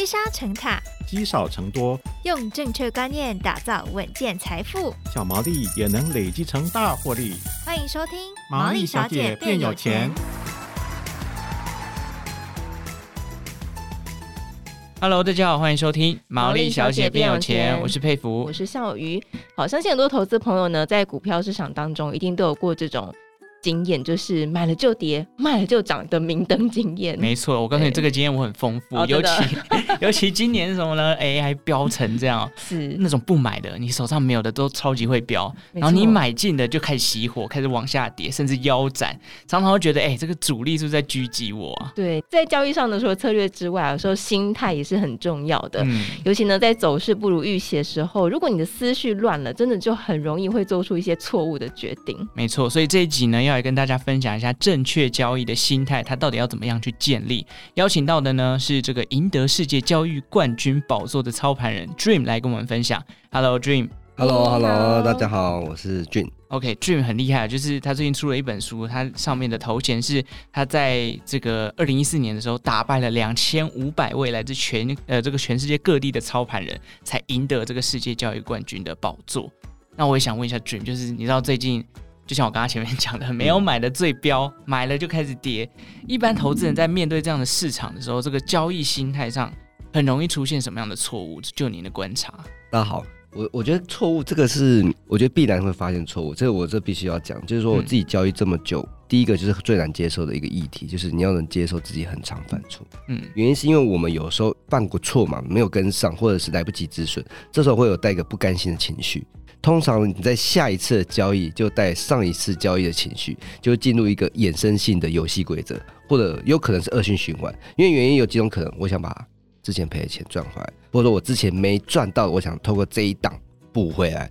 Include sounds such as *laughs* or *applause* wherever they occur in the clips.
积沙成塔，积少成多，用正确观念打造稳健财富，小毛利也能累积成大获利。欢迎收听《毛利小姐变有钱》。Hello，大家好，欢迎收听《毛利小姐变有钱》，我是佩服，我是笑鱼。好，相信很多投资朋友呢，在股票市场当中，一定都有过这种。经验就是买了就跌，卖了就涨的明灯经验。没错，我告诉你，这个经验我很丰富，尤其 *laughs* 尤其今年什么呢？哎，还飙成这样，是那种不买的，你手上没有的都超级会飙，然后你买进的就开始熄火，开始往下跌，甚至腰斩，常常会觉得，哎，这个主力是不是在狙击我啊？对，在交易上的时候，策略之外，有时候心态也是很重要的。嗯，尤其呢，在走势不如预期的时候，如果你的思绪乱了，真的就很容易会做出一些错误的决定。没错，所以这一集呢要。来跟大家分享一下正确交易的心态，它到底要怎么样去建立？邀请到的呢是这个赢得世界交易冠军宝座的操盘人 Dream 来跟我们分享。Hello，Dream。Hello，Hello，大家好，我是 Dream。OK，Dream 很厉害，就是他最近出了一本书，他上面的头衔是他在这个二零一四年的时候打败了两千五百位来自全呃这个全世界各地的操盘人，才赢得这个世界教育冠军的宝座。那我也想问一下 Dream，就是你知道最近？就像我刚刚前面讲的，没有买的最标，买了就开始跌。一般投资人在面对这样的市场的时候，这个交易心态上很容易出现什么样的错误？就您的观察。大家好，我我觉得错误这个是，我觉得必然会发现错误。这个我这必须要讲，就是说我自己交易这么久，嗯、第一个就是最难接受的一个议题，就是你要能接受自己很常犯错。嗯，原因是因为我们有时候犯过错嘛，没有跟上，或者是来不及止损，这时候会有带一个不甘心的情绪。通常你在下一次的交易就带上一次交易的情绪，就进入一个衍生性的游戏规则，或者有可能是恶性循环。因为原因有几种可能，我想把之前赔的钱赚回来，或者说我之前没赚到，我想透过这一档补回来。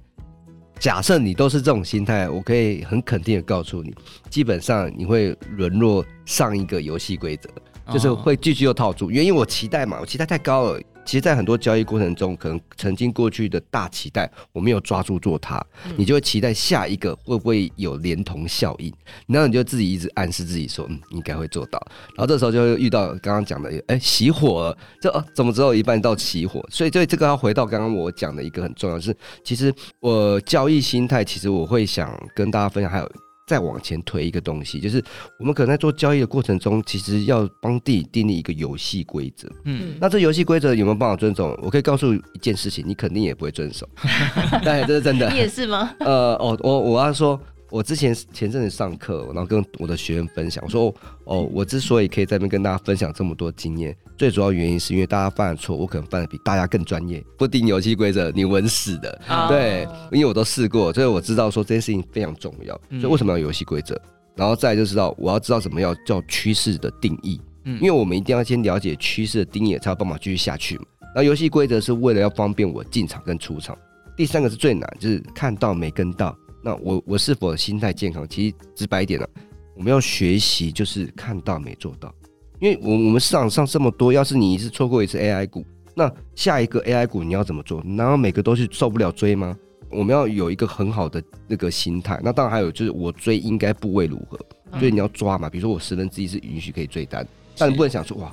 假设你都是这种心态，我可以很肯定的告诉你，基本上你会沦落上一个游戏规则，就是会继续又套住。原因我期待嘛，我期待太高了。其实，在很多交易过程中，可能曾经过去的大期待，我没有抓住做它，你就会期待下一个会不会有连同效应，然后你就自己一直暗示自己说，嗯，应该会做到。然后这时候就会遇到刚刚讲的，哎，熄火了，就哦，怎么只有一半到起火？所以，这这个要回到刚刚我讲的一个很重要的是，其实我交易心态，其实我会想跟大家分享，还有。再往前推一个东西，就是我们可能在做交易的过程中，其实要帮自己订立一个游戏规则。嗯，那这游戏规则有没有办法遵守？我可以告诉一件事情，你肯定也不会遵守。*laughs* 对，这是真的。你也是吗？呃，哦，我我要说。我之前前阵子上课，然后跟我的学员分享我说，哦，我之所以可以在那边跟大家分享这么多经验，最主要原因是因为大家犯的错，我可能犯的比大家更专业。不定游戏规则，你稳死的。Oh. 对，因为我都试过，所以我知道说这件事情非常重要。所以为什么要游戏规则？然后再来就知道我要知道什么要叫趋势的定义。嗯，因为我们一定要先了解趋势的定义，才有办法继续下去嘛。那游戏规则是为了要方便我进场跟出场。第三个是最难，就是看到没跟到。那我我是否心态健康？其实直白一点呢、啊，我们要学习就是看到没做到，因为我我们市场上这么多，要是你一次错过一次 AI 股，那下一个 AI 股你要怎么做？难道每个都是受不了追吗？我们要有一个很好的那个心态。那当然还有就是我追应该部位如何，所以你要抓嘛。比如说我十分之一是允许可以追单，但你不能想说哇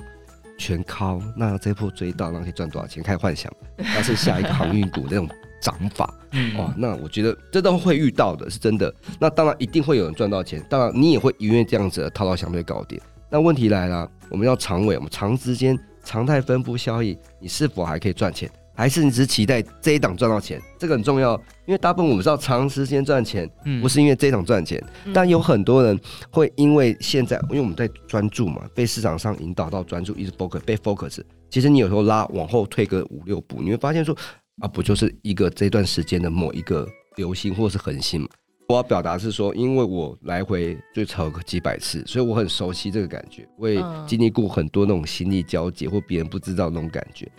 全靠那这波追到那可以赚多少钱？开始幻想，那是下一个航运股 *laughs* 那种。涨法，哦，那我觉得这都会遇到的，是真的。那当然一定会有人赚到钱，当然你也会因为这样子套到相对高点。那问题来了，我们要长尾，我们长时间常态分布效益，你是否还可以赚钱？还是你只期待这一档赚到钱？这个很重要，因为大部分我们知道长时间赚钱，不是因为这一档赚钱，但有很多人会因为现在，因为我们在专注嘛，被市场上引导到专注，一直 focus，被 focus。其实你有时候拉往后退个五六步，你会发现说。啊，不就是一个这段时间的某一个流星或是恒星吗？我要表达是说，因为我来回最少个几百次，所以我很熟悉这个感觉。我也经历过很多那种心力交瘁或别人不知道那种感觉。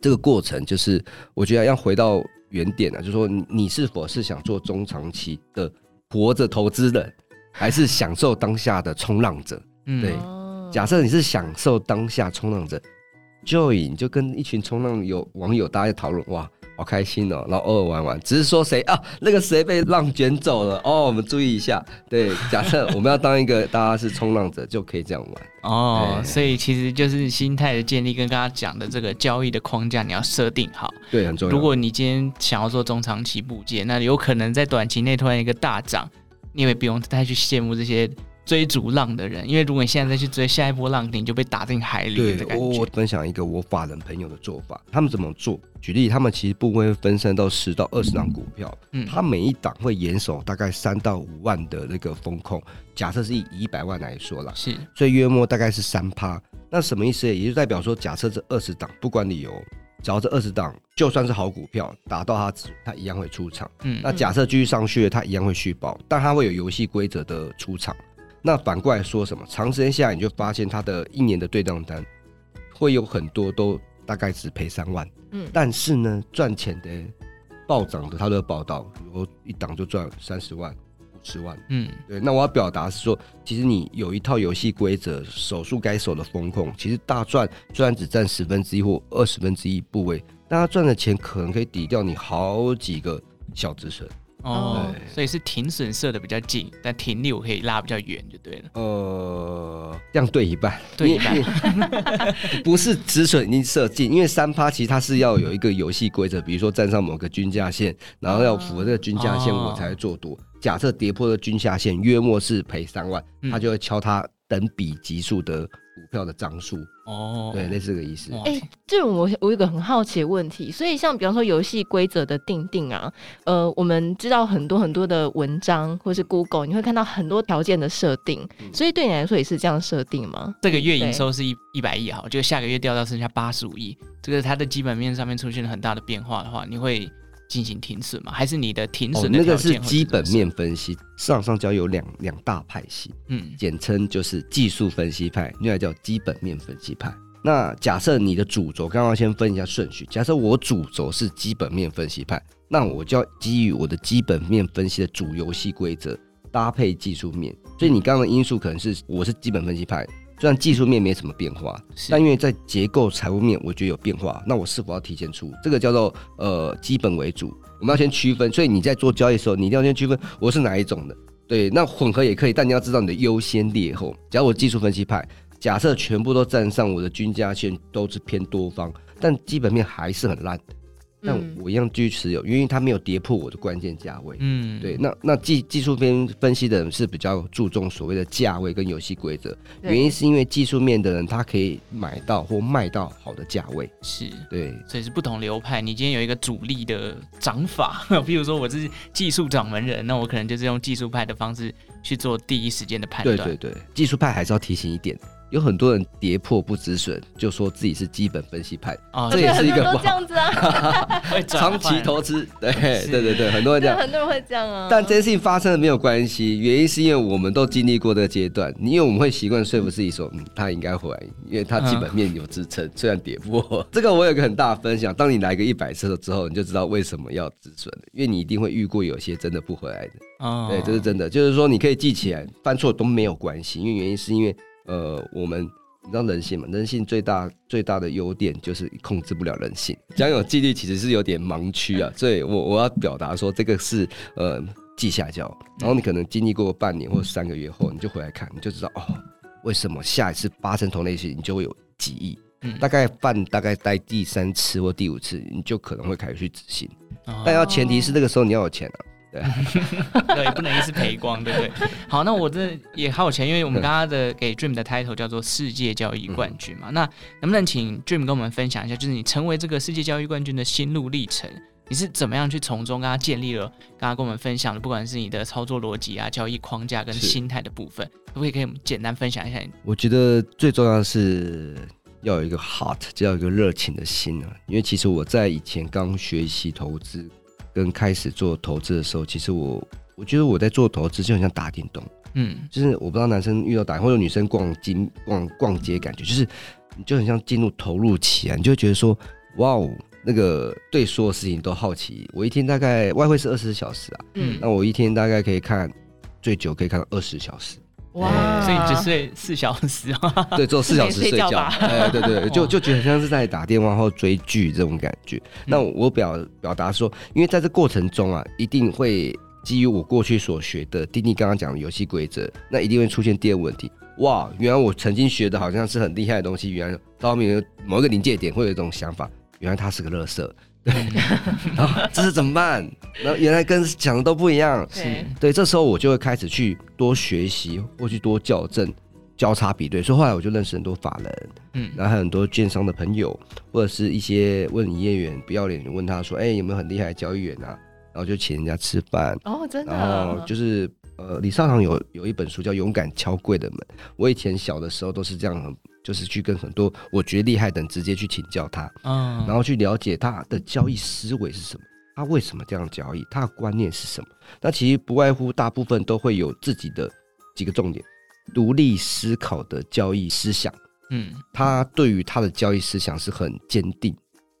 这个过程就是，我觉得要回到原点啊，就是说你，你是否是想做中长期的活着投资人，还是享受当下的冲浪者？对，假设你是享受当下冲浪者。Joy，你就跟一群冲浪有网友大家讨论哇，好开心哦，然后偶尔玩玩，只是说谁啊，那个谁被浪卷走了哦，我们注意一下。对，*laughs* 假设我们要当一个大家是冲浪者，就可以这样玩哦。所以其实就是心态的建立，跟刚刚讲的这个交易的框架，你要设定好。对，很重要。如果你今天想要做中长期部件，那有可能在短期内突然一个大涨，你也不用太去羡慕这些。追逐浪的人，因为如果你现在再去追下一波浪，你就被打进海里的感觉。我我分享一个我法人朋友的做法，他们怎么做？举例，他们其实部位会分散到十到二十档股票，嗯，他每一档会严守大概三到五万的那个风控。假设是以一百万来说啦，是，所以约莫大概是三趴。那什么意思？也就代表说，假设这二十档，不管理由，只要这二十档就算是好股票，达到它值，它一样会出场。嗯，那假设继续上去了，他一样会续保，但它会有游戏规则的出场。那反过来说什么？长时间下来，你就发现他的一年的对账单会有很多都大概只赔三万，嗯，但是呢，赚钱的暴涨的他都有报道，比如一档就赚三十万、五十万，嗯，对。那我要表达是说，其实你有一套游戏规则，守住该守的风控，其实大赚虽然只占十分之一或二十分之一部位，但他赚的钱可能可以抵掉你好几个小止损。哦，所以是停损设的比较近，但停利我可以拉比较远就对了。呃，这样对一半，对一半，*laughs* 不是止损已经设近，因为三趴其实它是要有一个游戏规则，比如说站上某个均价线，然后要符合这个均价线我才会做多。哦、假设跌破了均价线，约莫是赔三万，他就会敲它等比级数的。股票的张数哦，对，类似这个意思。哎、欸，这种我我有一个很好奇的问题，所以像比方说游戏规则的定定啊，呃，我们知道很多很多的文章或是 Google，你会看到很多条件的设定，嗯、所以对你来说也是这样设定吗？这个月营收是一一百亿哈，就下个月掉到剩下八十五亿，这个它的基本面上面出现了很大的变化的话，你会？进行停损吗？还是你的停损、哦？那个是基本面分析。市场上交有两两大派系，嗯，简称就是技术分析派，另外叫基本面分析派。那假设你的主轴，刚刚先分一下顺序。假设我主轴是基本面分析派，那我就要基于我的基本面分析的主游戏规则搭配技术面。所以你刚刚的因素可能是我是基本分析派。虽然技术面没什么变化，但因为在结构财务面，我觉得有变化，那我是否要提前出？这个叫做呃基本为主，我们要先区分。所以你在做交易的时候，你一定要先区分我是哪一种的。对，那混合也可以，但你要知道你的优先劣后。假如我技术分析派，假设全部都站上我的均价线，都是偏多方，但基本面还是很烂。但我一样继续持有，因为它没有跌破我的关键价位。嗯，对。那那技技术边分析的人是比较注重所谓的价位跟游戏规则，原因是因为技术面的人他可以买到或卖到好的价位。是，对。所以是不同流派。你今天有一个主力的涨法，*laughs* 比如说我是技术掌门人，那我可能就是用技术派的方式去做第一时间的判断。对对对，技术派还是要提醒一点。有很多人跌破不止损，就说自己是基本分析派，哦、这也是一个不好。这样子啊，*laughs* 长期投资，对对对对，很多人这样，很多人会这样啊。但这件事情发生了没有关系，原因是因为我们都经历过这个阶段，因为我们会习惯说服自己说，嗯，他应该回来，因为他基本面有支撑，嗯、虽然跌破。*laughs* 这个我有个很大的分享，当你来个一百次了之后，你就知道为什么要止损，因为你一定会遇过有些真的不回来的。哦，对，这是真的，就是说你可以记起来，犯错都没有关系，因为原因是因为。呃，我们你知道人性嘛？人性最大最大的优点就是控制不了人性。讲有纪律其实是有点盲区啊，所以我我要表达说这个是呃记下教，然后你可能经历过半年或三个月后，你就回来看，你就知道哦，为什么下一次发生同类事情你就会有记忆。嗯，大概犯大概待第三次或第五次，你就可能会开始去执行。但要前提是那个时候你要有钱啊。对，*laughs* 也不能一次赔光，对不对？*laughs* 好，那我这也好有钱，因为我们刚刚的给 Dream 的 title 叫做世界交易冠军嘛。那能不能请 Dream 跟我们分享一下，就是你成为这个世界交易冠军的心路历程？你是怎么样去从中跟他建立了刚刚跟我们分享的，不管是你的操作逻辑啊、交易框架跟心态的部分，可不可以给我们简单分享一下？我觉得最重要的是要有一个 heart，就要有一个热情的心啊。因为其实我在以前刚学习投资。跟开始做投资的时候，其实我我觉得我在做投资就很像打电动，嗯，就是我不知道男生遇到打或者女生逛街逛逛街感觉，就是你就很像进入投入期啊，你就觉得说，哇哦，那个对所有事情都好奇。我一天大概外汇是二十四小时啊，嗯，那我一天大概可以看最久可以看到二十小时，哇，所以你只睡四小时啊？对，做四小时睡觉。哎，对对，*laughs* 就就觉得像是在打电话或追剧这种感觉。那我表表达说，因为在这过程中啊，一定会基于我过去所学的，丁丁刚刚讲的游戏规则，那一定会出现第二个问题。哇，原来我曾经学的好像是很厉害的东西，原来到后面某一个临界点会有一种想法，原来它是个垃圾。对，然后这是怎么办？*laughs* 然后原来跟讲的都不一样。是对，这时候我就会开始去多学习，或去多校正、交叉比对。所以后来我就认识很多法人，嗯，然后还有很多券商的朋友，或者是一些问营业员不要脸，问他说：“哎，有没有很厉害的交易员啊？”然后就请人家吃饭。哦，真的。然后就是呃，李少棠有有一本书叫《勇敢敲柜的门》，我以前小的时候都是这样。就是去跟很多我觉得厉害的人直接去请教他，嗯，然后去了解他的交易思维是什么，他为什么这样交易，他的观念是什么。那其实不外乎大部分都会有自己的几个重点，独立思考的交易思想，嗯，他对于他的交易思想是很坚定，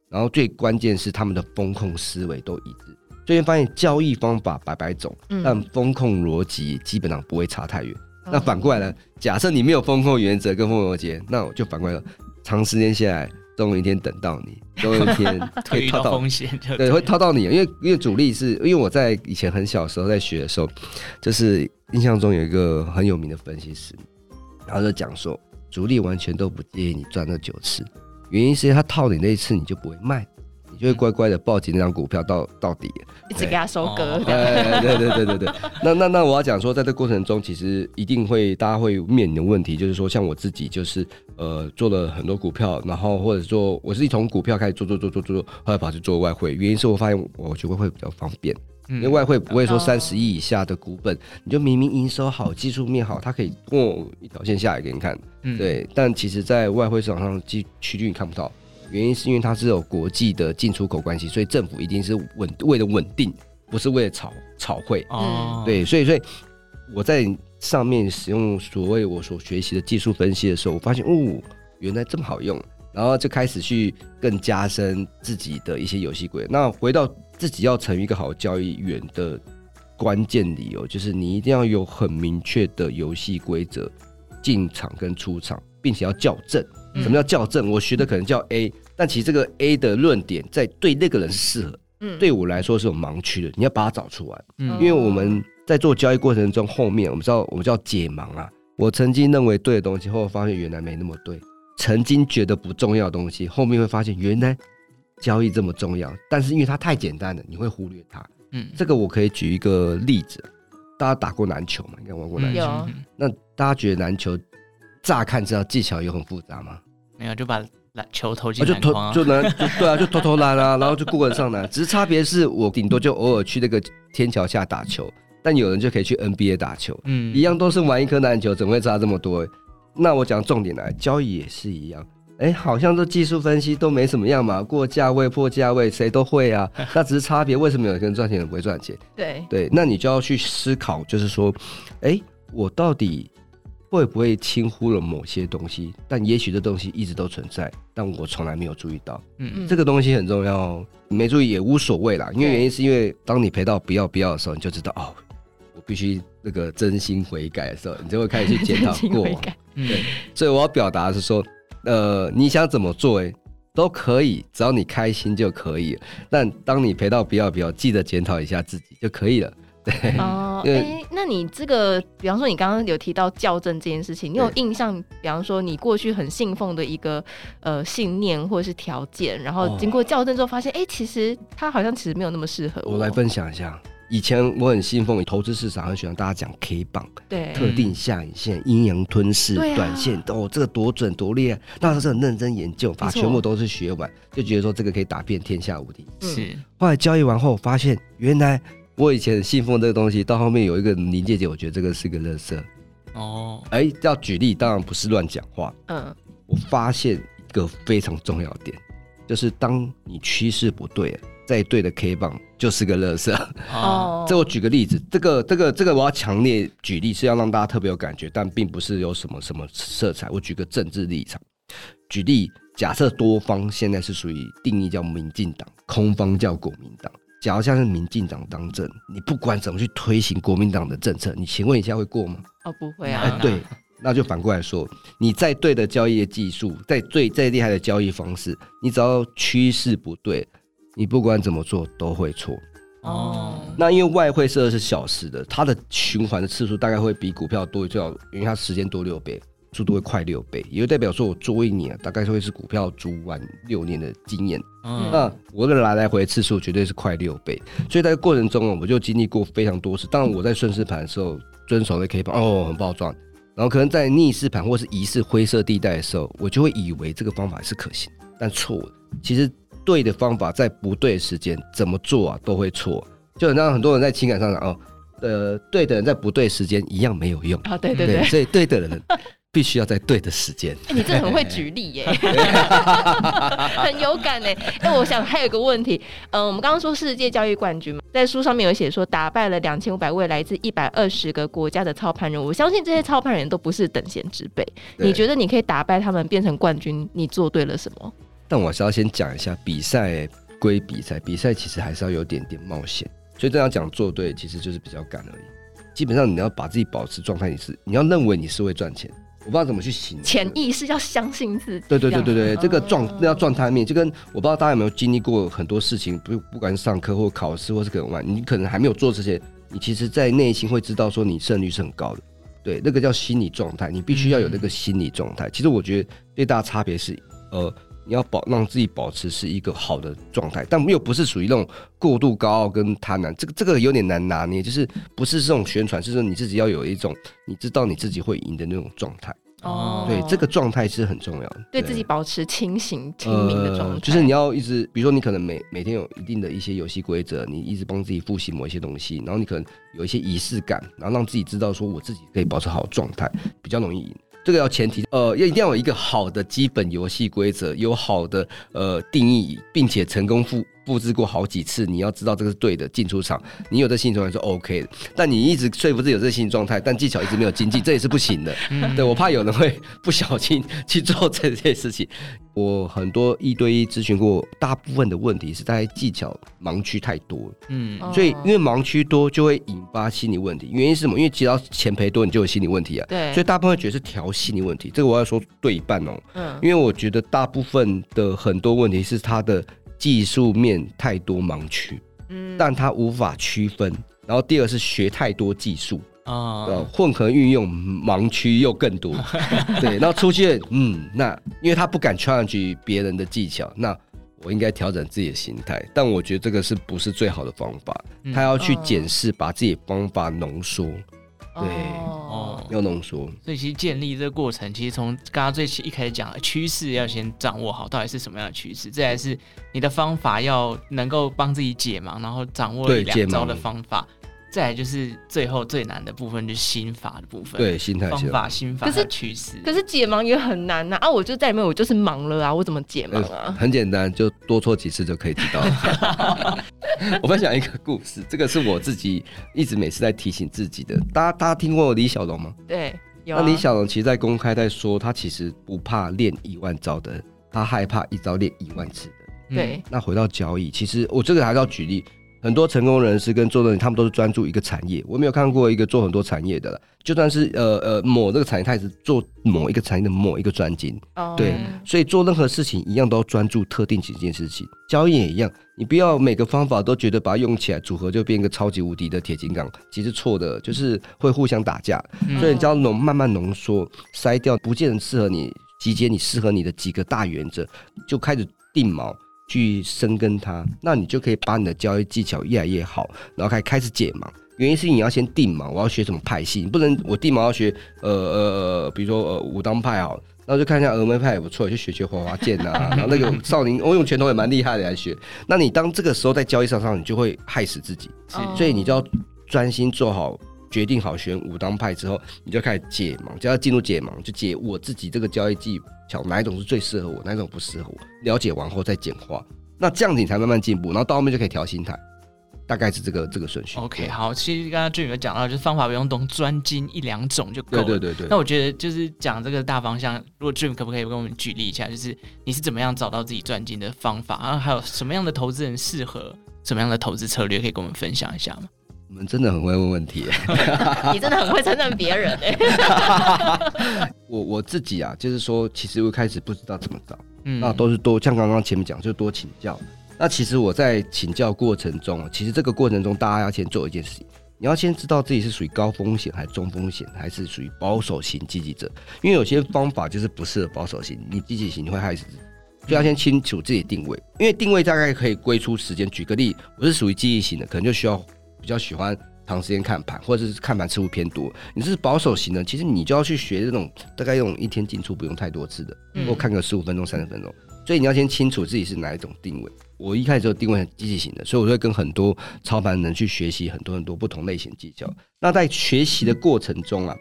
然后最关键是他们的风控思维都一致。最近发现交易方法百百种，但风控逻辑基本上不会差太远。那反过来呢？假设你没有风控原则跟风控逻辑，那我就反过来了。长时间下来，总有一天等到你，*laughs* 总有一天会套到，到风险，对，会套到你。因为因为主力是因为我在以前很小的时候在学的时候，就是印象中有一个很有名的分析师，他就讲说，主力完全都不介意你赚那九次，原因是他套你那一次你就不会卖。你就会乖乖的抱紧那张股票到到底，一直给他收割。对对对对对对。那那那我要讲说，在这过程中，其实一定会大家会面临的问题，就是说，像我自己就是呃做了很多股票，然后或者说我是从股票开始做做做做做，后来跑去做外汇，原因是我发现我觉得会比较方便，因为外汇不会说三十亿以下的股本，你就明明营收好，技术面好，它可以过一条线下来给你看。对，但其实在外汇市场上，区区域你看不到。原因是因为它是有国际的进出口关系，所以政府一定是稳为了稳定，不是为了炒炒汇。哦，对，所以所以我在上面使用所谓我所学习的技术分析的时候，我发现哦，原来这么好用，然后就开始去更加深自己的一些游戏规则。那回到自己要成为一个好交易员的关键理由，就是你一定要有很明确的游戏规则，进场跟出场，并且要校正。什么叫校正？我学的可能叫 A，但其实这个 A 的论点在对那个人是适合，嗯，对我来说是有盲区的，你要把它找出来，嗯，因为我们在做交易过程中，后面我们知道我们叫解盲啊。我曾经认为对的东西，后来发现原来没那么对；曾经觉得不重要的东西，后面会发现原来交易这么重要。但是因为它太简单了，你会忽略它。嗯，这个我可以举一个例子，大家打过篮球嘛？应该玩过篮球。嗯，那大家觉得篮球乍看知道技巧有很复杂吗？没有，就把篮球投进篮筐，就能就对啊，就投投篮啊，然后就过人上篮。只是差别是我顶多就偶尔去那个天桥下打球，但有人就可以去 NBA 打球，嗯，一样都是玩一颗篮球，怎么会差这么多？那我讲重点来，交易也是一样，哎，好像这技术分析都没什么样嘛，过价位破价位谁都会啊，*laughs* 那只是差别，为什么有人赚钱，有人不会赚钱？对对，那你就要去思考，就是说，哎，我到底。会不会轻忽了某些东西？但也许这东西一直都存在，但我从来没有注意到。嗯嗯，这个东西很重要，哦没注意也无所谓啦。因为原因是因为当你赔到不要不要的时候，你就知道哦，我必须那个真心悔改的时候，你就会开始去检讨过往。*laughs* 对，所以我要表达的是说，呃，你想怎么做，哎，都可以，只要你开心就可以。但当你赔到不要不要，记得检讨一下自己就可以了。对哦，哎、欸，那你这个，比方说你刚刚有提到校正这件事情，你有印象？比方说你过去很信奉的一个呃信念或者是条件，然后经过校正之后发现，哎、欸，其实它好像其实没有那么适合我。我来分享一下，以前我很信奉投资市场，很喜欢大家讲 K 棒，对，特定下影线、阴阳吞噬、短线，哦，这个多准多厉害，那时候是很认真研究，把全部都是学完，就觉得说这个可以打遍天下无敌。是，后来交易完后发现，原来。我以前信奉这个东西，到后面有一个临界点，我觉得这个是个垃圾。哦，哎，要举例，当然不是乱讲话。嗯，我发现一个非常重要的点，就是当你趋势不对，再对的 K 棒就是个垃圾。哦，这我举个例子，这个这个这个我要强烈举例，是要让大家特别有感觉，但并不是有什么什么色彩。我举个政治立场，举例，假设多方现在是属于定义叫民进党，空方叫国民党。假如像是民进党当政，你不管怎么去推行国民党的政策，你请问一下会过吗？哦，不会啊。哎，对，那就反过来说，你再对的交易的技术，再最再厉害的交易方式，你只要趋势不对，你不管怎么做都会错。哦，那因为外汇设的是小时的，它的循环的次数大概会比股票多，最少因为它时间多六倍，速度会快六倍，也就代表说我做一年大概会是股票足完六年的经验。嗯，那我的来来回次数绝对是快六倍，所以在过程中我就经历过非常多次。当然我在顺势盘的时候遵守的 K 棒哦很暴赚，然后可能在逆势盘或是疑似灰色地带的时候，我就会以为这个方法是可行，但错了。其实。对的方法在不对的时间怎么做啊都会错，就很像很多人在情感上讲哦，呃，对的人在不对时间一样没有用啊，对对对，对，所以对的人必须要在对的时间。欸、你这很会 *laughs* 举例耶，*laughs* 很有感哎。哎，我想还有一个问题，嗯、呃，我们刚刚说世界教育冠军嘛，在书上面有写说打败了两千五百位来自一百二十个国家的操盘人，我相信这些操盘人都不是等闲之辈。你觉得你可以打败他们变成冠军，你做对了什么？但我是要先讲一下，比赛归比赛，比赛其实还是要有点点冒险。所以这样讲做对，其实就是比较赶而已。基本上你要把自己保持状态，你是你要认为你是会赚钱。我不知道怎么去形容。潜意识要相信自己。对对对对对，这个状那要状态面，就跟我不知道大家有没有经历过很多事情，不不管是上课或考试，或是可能玩，你可能还没有做这些，你其实在内心会知道说你胜率是很高的。对，那个叫心理状态，你必须要有那个心理状态。其实我觉得最大差别是，呃。你要保让自己保持是一个好的状态，但又不是属于那种过度高傲跟贪婪，这个这个有点难拿捏，就是不是这种宣传，是说你自己要有一种你知道你自己会赢的那种状态。哦，对，这个状态是很重要的，对，对自己保持清醒清明的状态，呃，就是你要一直，比如说你可能每每天有一定的一些游戏规则，你一直帮自己复习某一些东西，然后你可能有一些仪式感，然后让自己知道说我自己可以保持好状态，比较容易赢。这个要前提，呃，要一定要有一个好的基本游戏规则，有好的呃定义，并且成功复复制过好几次，你要知道这个是对的。进出场，你有这心理状态是 OK 的，但你一直说服自己有这个心理状态，但技巧一直没有精进，这也是不行的。对，我怕有人会不小心去做这件事情。我很多一对一咨询过，大部分的问题是在技巧盲区太多。嗯，所以因为盲区多，就会引发心理问题。原因是什么？因为只要钱赔多，你就有心理问题啊。对，所以大部分会觉得是调心理问题。这个我要说对一半哦。嗯，因为我觉得大部分的很多问题是他的。技术面太多盲区，嗯，但他无法区分。然后第二是学太多技术啊，混合运用盲区又更多，*laughs* 对，然后出现嗯，那因为他不敢 challenge 别人的技巧，那我应该调整自己的心态。但我觉得这个是不是最好的方法？他要去检视，把自己的方法浓缩。对。哦，要浓缩，所以其实建立这个过程，其实从刚刚最起一开始讲的趋势要先掌握好，到底是什么样的趋势，这才是你的方法要能够帮自己解盲，然后掌握两招的方法。再来就是最后最难的部分，就是心法的部分。对，心态、方法、心法。可是趋势，可是解盲也很难呐啊，啊！我就在里面，我就是盲了啊！我怎么解盲啊？很简单，就多错几次就可以知道了。*laughs* *laughs* 我分享一个故事，这个是我自己一直每次在提醒自己的。大家大家听过李小龙吗？对，有、啊。那李小龙其实，在公开在说，他其实不怕练一万招的，他害怕一招练一万次的。对。那回到交易，其实我这个还是要举例。很多成功人士跟做的人，他们都是专注一个产业。我没有看过一个做很多产业的了。就算是呃呃某这个产业，他也是做某一个产业的某一个专精。哦。对，所以做任何事情一样都要专注特定几件事情。交易也一样，你不要每个方法都觉得把它用起来组合就变一个超级无敌的铁金刚，其实错的，就是会互相打架。所以你只要浓慢慢浓缩，筛掉不见得适合你，集结你适合你的几个大原则，就开始定锚。去深耕它，那你就可以把你的交易技巧越来越好，然后开开始解盲。原因是你要先定嘛，我要学什么派系，你不能我定嘛要学呃呃，比如说呃武当派好，然后就看一下峨眉派也不错，就学学华华剑呐，*laughs* 然后那个少林我用拳头也蛮厉害的来学。那你当这个时候在交易上上，你就会害死自己，所以你就要专心做好。决定好选武当派之后，你就开始解盲，就要进入解盲，就解我自己这个交易技巧哪一种是最适合我，哪一种不适合我。了解完后再简化，那这样子你才慢慢进步，然后到后面就可以调心态，大概是这个这个顺序。OK，好，其实刚刚 Jim 有讲到，就是方法不用懂专精一两种就够了。对对对对。那我觉得就是讲这个大方向，如果 Jim 可不可以跟我们举例一下，就是你是怎么样找到自己专精的方法，然后还有什么样的投资人适合？什么样的投资策略，可以跟我们分享一下吗？我们真的很会问问题，*laughs* 你真的很会称赞别人哎。*laughs* 我我自己啊，就是说，其实我一开始不知道怎么找，嗯，那都是多像刚刚前面讲，就多请教。那其实我在请教过程中，其实这个过程中，大家要先做一件事情，你要先知道自己是属于高风险还是中风险，还是属于保守型积极者。因为有些方法就是不适合保守型，你积极型你会害死自己，就要先清楚自己的定位。因为定位大概可以归出时间。举个例，我是属于积极型的，可能就需要。比较喜欢长时间看盘，或者是看盘次数偏多。你是保守型的，其实你就要去学这种大概用一天进出不用太多次的，或看个十五分钟、三十分钟。所以你要先清楚自己是哪一种定位。我一开始就定位很积极型的，所以我会跟很多操盘人去学习很多很多不同类型技巧。那在学习的过程中啊。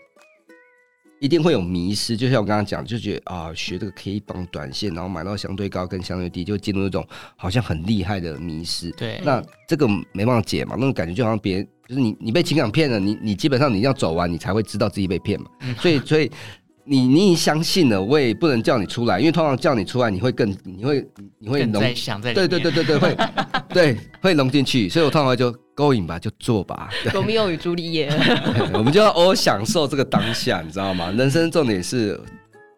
一定会有迷失，就像我刚刚讲，就觉得啊，学这个 K 棒短线，然后买到相对高跟相对低，就进入那种好像很厉害的迷失。对，那这个没办法解嘛，那种感觉就好像别人就是你，你被情感骗了，你你基本上你要走完，你才会知道自己被骗嘛。嗯、所以，所以你你已经相信了，我也不能叫你出来，因为通常叫你出来，你会更你会你会融想在对对对对对会 *laughs* 对会融进去，所以我通常就。勾引吧，就做吧。罗密欧与朱丽叶，*laughs* 我们就要偶尔享受这个当下，你知道吗？人生重点是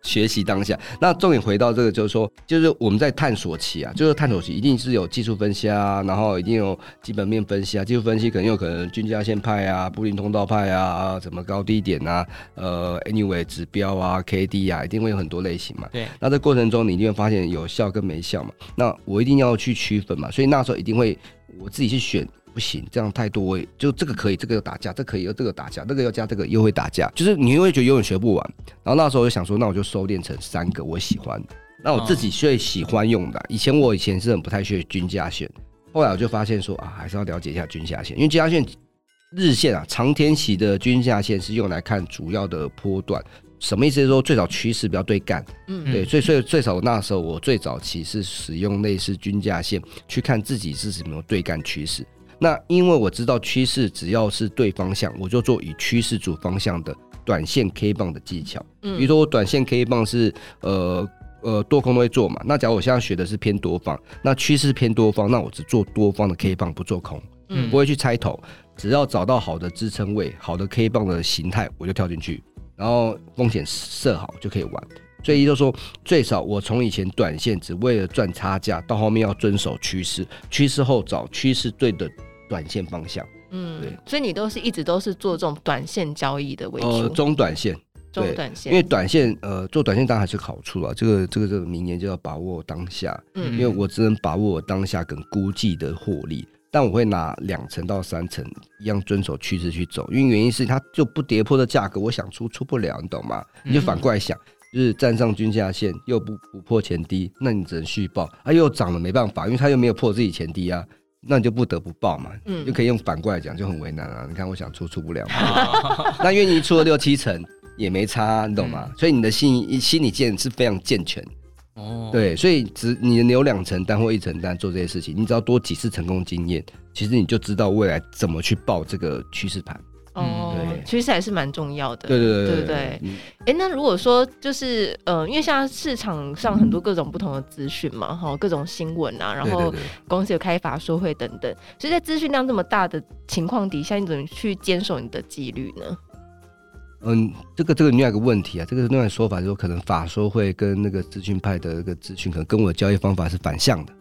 学习当下。那重点回到这个，就是说，就是我们在探索期啊，就是探索期一定是有技术分析啊，然后一定有基本面分析啊。技术分析可能有可能均价线派啊、布林通道派啊、什么高低点啊、呃，anyway 指标啊、K D 啊，一定会有很多类型嘛。对。那这过程中你一定会发现有效跟没效嘛。那我一定要去区分嘛，所以那时候一定会我自己去选。不行，这样太多，就这个可以，这个又打架，这个、可以又这个打架，那个要加这个又会打架，就是你会觉得永远学不完。然后那时候我就想说，那我就收敛成三个我喜欢，那我自己最喜欢用的。以前我以前是很不太学均价线，后来我就发现说啊，还是要了解一下均价线，因为均价线日线啊，长天期的均价线是用来看主要的波段。什么意思？是说最早趋势不要对干，嗯，对，所以所以最早那时候我最早期是使用类似均价线去看自己是什么对干趋势。那因为我知道趋势只要是对方向，我就做以趋势主方向的短线 K 棒的技巧。嗯，比如说我短线 K 棒是呃呃多空都会做嘛。那假如我现在学的是偏多方，那趋势偏多方，那我只做多方的 K 棒，不做空，嗯，不会去猜头，只要找到好的支撑位、好的 K 棒的形态，我就跳进去，然后风险设好就可以玩。所以就说，最少我从以前短线只为了赚差价，到后面要遵守趋势，趋势后找趋势对的。短线方向，嗯，对，所以你都是一直都是做这种短线交易的为主，呃，中短线，中短线，因为短线，呃，做短线当然还是好处啊。这个这个这个明年就要把握当下，嗯，因为我只能把握我当下跟估计的获利，但我会拿两成到三成一样遵守趋势去走，因为原因是它就不跌破的价格，我想出出不了，你懂吗？你就反过来想，就是站上均价线又不不破前低，那你只能续报，它、啊、又涨了没办法，因为它又没有破自己前低啊。那你就不得不报嘛，嗯，就可以用反过来讲，就很为难啊。你看，我想出出不了嘛，*laughs* 那因为你出了六七成也没差，你懂吗？所以你的心心理建是非常健全哦。对，所以只你留两成单或一成单做这些事情，你只要多几次成功经验，其实你就知道未来怎么去报这个趋势盘。哦，趋势还是蛮重要的。对对对对对。哎、嗯欸，那如果说就是呃，因为现在市场上很多各种不同的资讯嘛，哈，各种新闻啊，然后公司有开法说会等等，所以在资讯量这么大的情况底下，你怎么去坚守你的纪律呢？嗯，这个这个另外一个问题啊，这个另外一个说法就是说，可能法说会跟那个资讯派的那个资讯，可能跟我的交易方法是反向的。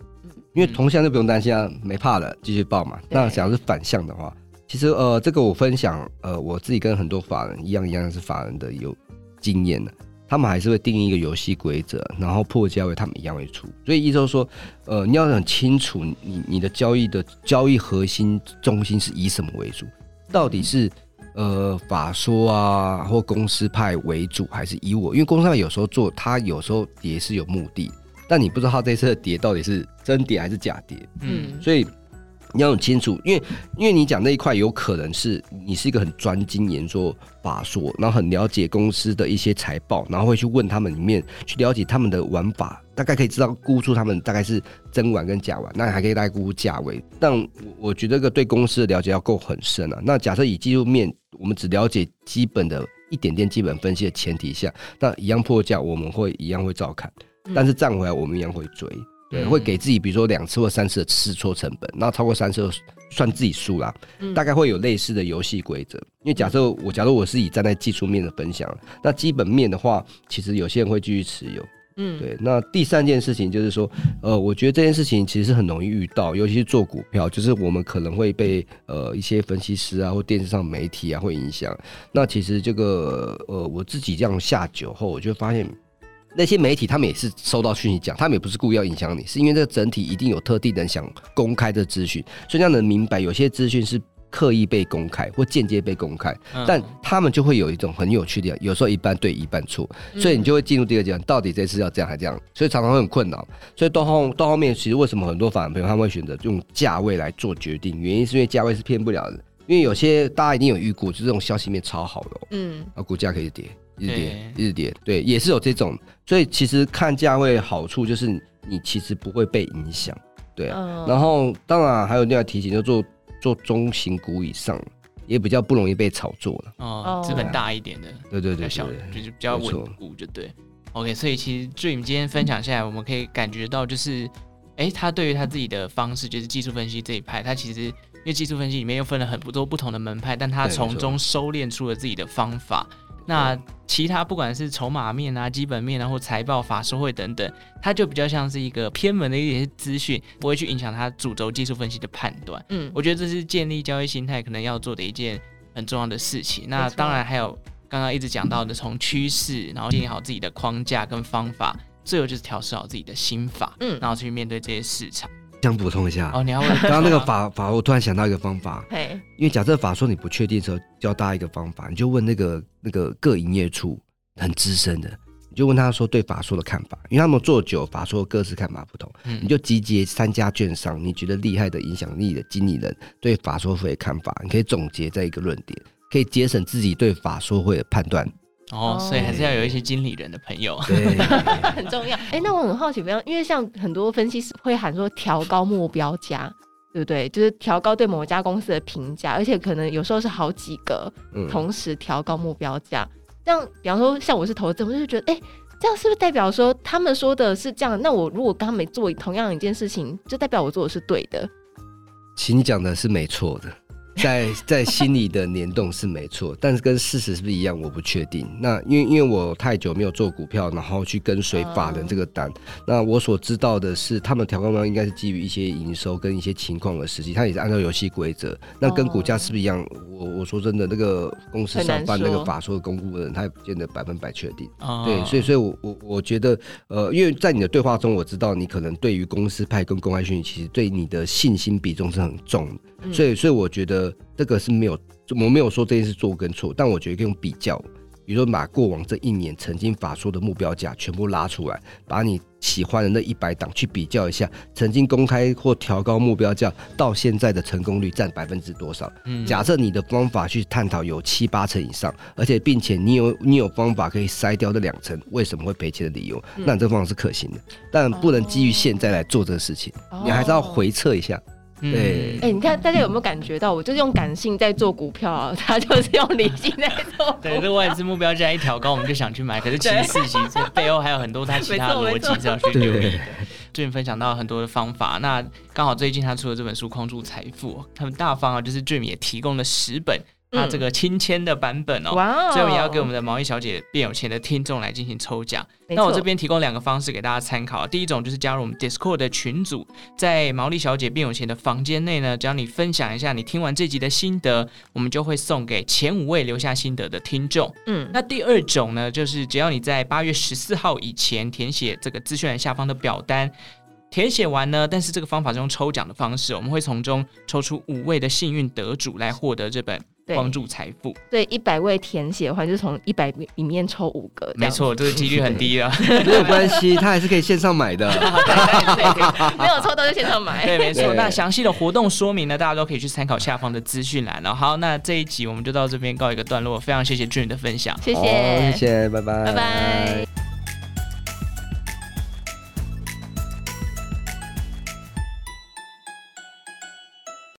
因为同向就不用担心啊，没怕了，继续报嘛。那假如是反向的话。其实呃，这个我分享呃，我自己跟很多法人一样一样是法人的有经验的，他们还是会定义一个游戏规则，然后破价位他们一样会出。所以意思就是说，呃，你要很清楚你你的交易的交易核心中心是以什么为主，到底是呃法说啊或公司派为主，还是以我？因为公司派有时候做，他有时候跌是有目的，但你不知道他这次的跌到底是真跌还是假跌，嗯，所以。你要很清楚，因为因为你讲那一块有可能是你是一个很专精研究法说，然后很了解公司的一些财报，然后会去问他们里面去了解他们的玩法，大概可以知道估出他们大概是真玩跟假玩，那还可以大概估价位。但我觉得这个对公司的了解要够很深啊。那假设以技术面，我们只了解基本的一点点基本分析的前提下，那一样破价我们会一样会照看，但是站回来我们一样会追。对，会给自己比如说两次或三次的试错成本，那超过三次算自己输啦。嗯、大概会有类似的游戏规则。因为假设我假如我是以站在技术面的分享，那基本面的话，其实有些人会继续持有。嗯，对。那第三件事情就是说，呃，我觉得这件事情其实是很容易遇到，尤其是做股票，就是我们可能会被呃一些分析师啊或电视上媒体啊会影响。那其实这个呃我自己这样下酒后，我就发现那些媒体他们也是收到讯息讲，他们也不是故意要影响你，是因为这个整体一定有特定人想公开的资讯，所以这样能明白有些资讯是。刻意被公开或间接被公开，但他们就会有一种很有趣的，有时候一半对一半错，所以你就会进入第二阶段，到底这次要这样还这样，所以常常会很困扰。所以到后到后面，其实为什么很多法人朋友他们会选择用价位来做决定？原因是因为价位是骗不了的，因为有些大家一定有预估，就是这种消息面超好的，嗯，啊，股价可以跌，一直跌，一直跌，对，也是有这种。所以其实看价位好处就是你其实不会被影响，对啊。然后当然还有另外提醒，就做。做中型股以上，也比较不容易被炒作了。哦，资本大一点的，对对对，小就是比较稳固，就对。OK，所以其实 Dream 今天分享下来，我们可以感觉到，就是，哎，他对于他自己的方式，就是技术分析这一派，他其实因为技术分析里面又分了很多不同的门派，但他从中收敛出了自己的方法。那其他不管是筹码面啊、基本面啊，或财报、法说会等等，它就比较像是一个偏门的一些资讯，不会去影响它主轴技术分析的判断。嗯，我觉得这是建立交易心态可能要做的一件很重要的事情。那当然还有刚刚一直讲到的，从趋势，然后建立好自己的框架跟方法，最后就是调试好自己的心法，嗯，然后去面对这些市场。想补充一下。哦，你要问刚刚那个法法，我突然想到一个方法，嘿，因为假设法说你不确定的时候，教大家一个方法，你就问那个那个各营业处很资深的，你就问他说对法说的看法，因为他们做久，法说各自看法不同，嗯，你就集结三家券商，你觉得厉害的影响力的经理人对法说会的看法，你可以总结在一个论点，可以节省自己对法说会的判断。哦，所以还是要有一些经理人的朋友，*laughs* 很重要。哎、欸，那我很好奇，比方，因为像很多分析师会喊说调高目标价，对不对？就是调高对某一家公司的评价，而且可能有时候是好几个同时调高目标价。嗯、这样，比方说像我是投资，我就觉得，哎、欸，这样是不是代表说他们说的是这样？那我如果跟他们做同样一件事情，就代表我做的是对的？其实你讲的是没错的。在在心里的联动是没错，但是跟事实是不是一样，我不确定。那因为因为我太久没有做股票，然后去跟随法人这个单，那我所知道的是，他们调高方应该是基于一些营收跟一些情况的实际，他也是按照游戏规则。那跟股价是不是一样？我我说真的，那个公司上班那个法说的公布的人，他也不见得百分百确定。对，所以所以我我我觉得，呃，因为在你的对话中，我知道你可能对于公司派跟公开讯息，其实对你的信心比重是很重的。所以，所以我觉得这个是没有，我没有说这件事做跟错，但我觉得用比较，比如说把过往这一年曾经法说的目标价全部拉出来，把你喜欢的那一百档去比较一下，曾经公开或调高目标价到现在的成功率占百分之多少？嗯，假设你的方法去探讨有七八成以上，而且并且你有你有方法可以筛掉这两成为什么会赔钱的理由，那你这方法是可行的，但不能基于现在来做这个事情，你还是要回测一下。对，哎、欸，你看大家有没有感觉到，我就是用感性在做股票啊，他就是用理性在做。对，这外资目标价一调高，我们就想去买，可是其实事情是背后还有很多他其他的逻辑是要去留意的。最近分享到很多的方法，那刚好最近他出了这本书《框住财富》，很大方啊，就是 Jim 也提供了十本。他这个亲签的版本哦，哇！最后也要给我们的毛利小姐变有钱的听众来进行抽奖。那我这边提供两个方式给大家参考。第一种就是加入我们 Discord 的群组，在毛利小姐变有钱的房间内呢，只要你分享一下你听完这集的心得，我们就会送给前五位留下心得的听众。嗯，那第二种呢，就是只要你在八月十四号以前填写这个资讯栏下方的表单，填写完呢，但是这个方法是用抽奖的方式，我们会从中抽出五位的幸运得主来获得这本。框住财富，对一百位填写的话，就从一百里面抽五个，没错，这个几率很低啊，*laughs* *laughs* 没有关系，他还是可以线上买的，没有抽到就线上买，对，没错。那详细的活动说明呢，大家都可以去参考下方的资讯栏。然后，好，那这一集我们就到这边告一个段落，非常谢谢 Jim 的分享，谢谢，谢谢，拜拜，拜拜。